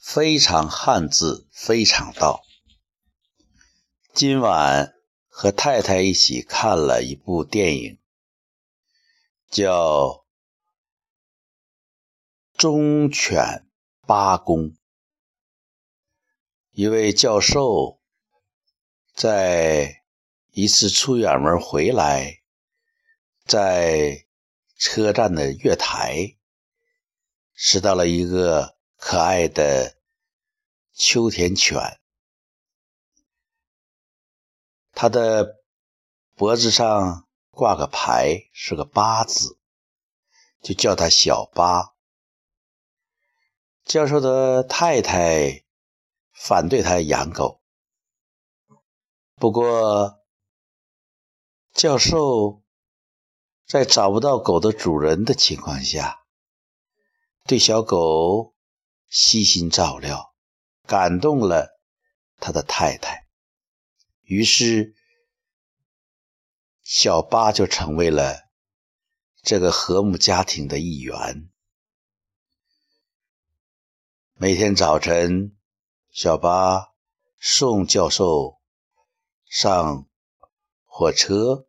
非常汉字，非常道。今晚和太太一起看了一部电影，叫《忠犬八公》。一位教授在一次出远门回来，在车站的月台拾到了一个。可爱的秋田犬，它的脖子上挂个牌，是个八字，就叫它小八。教授的太太反对他养狗，不过教授在找不到狗的主人的情况下，对小狗。悉心照料，感动了他的太太，于是小八就成为了这个和睦家庭的一员。每天早晨，小八送教授上火车，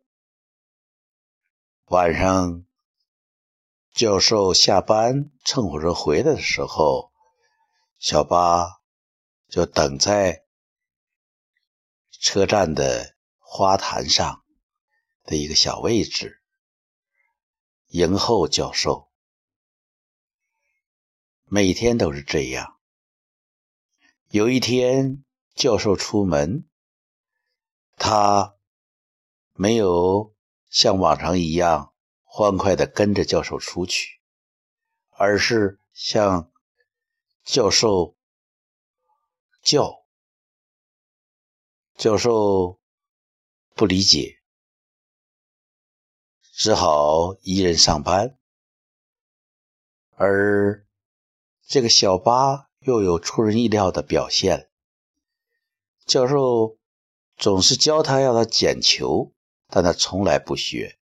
晚上教授下班乘火车回来的时候。小八就等在车站的花坛上的一个小位置，迎候教授。每天都是这样。有一天，教授出门，他没有像往常一样欢快地跟着教授出去，而是像。教授叫教授不理解，只好一人上班。而这个小八又有出人意料的表现。教授总是教他要他捡球，但他从来不学。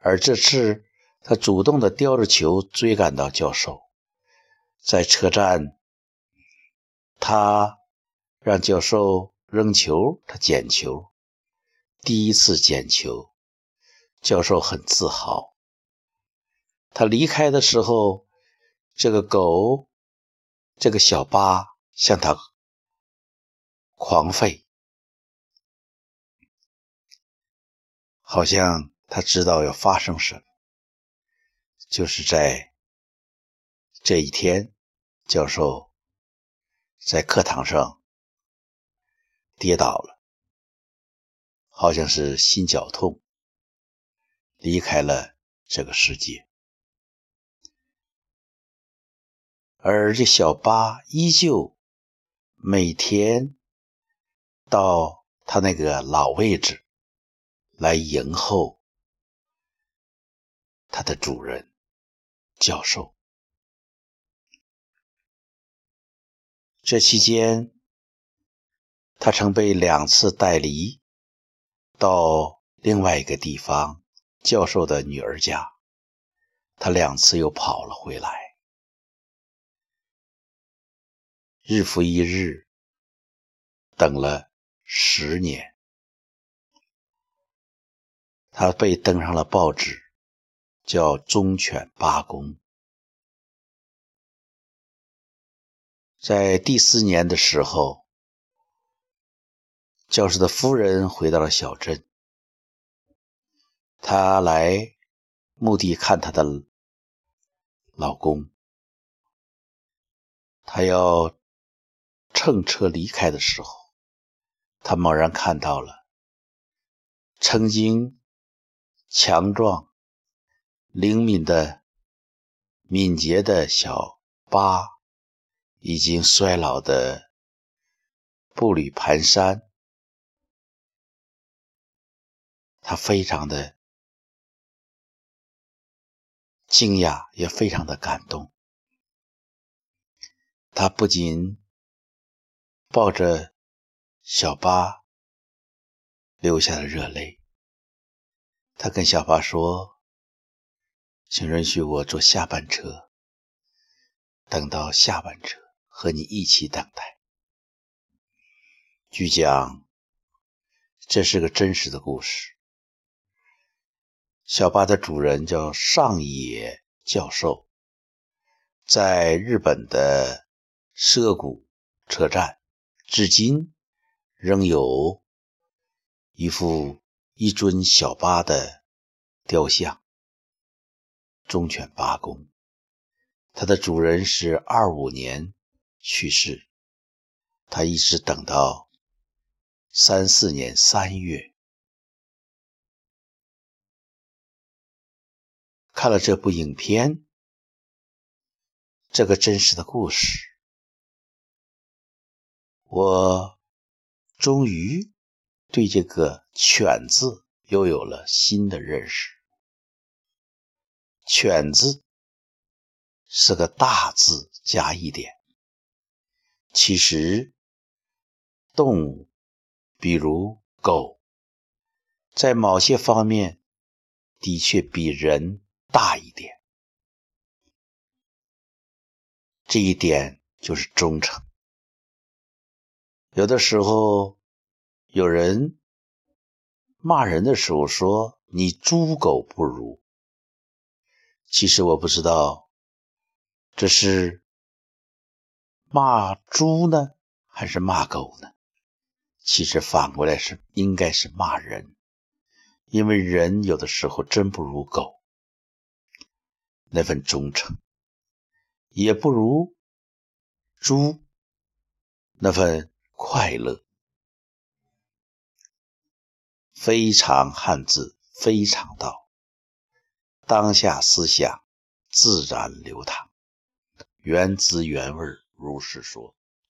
而这次，他主动的叼着球追赶到教授，在车站。他让教授扔球，他捡球。第一次捡球，教授很自豪。他离开的时候，这个狗，这个小八向他狂吠，好像他知道要发生什么。就是在这一天，教授。在课堂上跌倒了，好像是心绞痛，离开了这个世界。而这小八依旧每天到他那个老位置来迎候他的主人教授。这期间，他曾被两次带离到另外一个地方，教授的女儿家。他两次又跑了回来，日复一日，等了十年，他被登上了报纸，叫“忠犬八公”。在第四年的时候，教师的夫人回到了小镇。她来墓地看她的老公。她要乘车离开的时候，她猛然看到了曾经强壮、灵敏的、敏捷的小八。已经衰老的步履蹒跚，他非常的惊讶，也非常的感动。他不仅抱着小八流下了热泪，他跟小八说：“请允许我坐下班车，等到下班车。”和你一起等待。据讲，这是个真实的故事。小巴的主人叫上野教授，在日本的涩谷车站，至今仍有一副一尊小巴的雕像，忠犬八公。它的主人是二五年去世，他一直等到三四年三月。看了这部影片，这个真实的故事，我终于对这个“犬”字又有了新的认识。“犬”字是个大字加一点。其实，动物，比如狗，在某些方面的确比人。大一点，这一点就是忠诚。有的时候，有人骂人的时候说：“你猪狗不如。”其实我不知道，这是骂猪呢，还是骂狗呢？其实反过来是应该是骂人，因为人有的时候真不如狗。那份忠诚，也不如猪那份快乐。非常汉字，非常道，当下思想自然流淌，原汁原味儿如是说。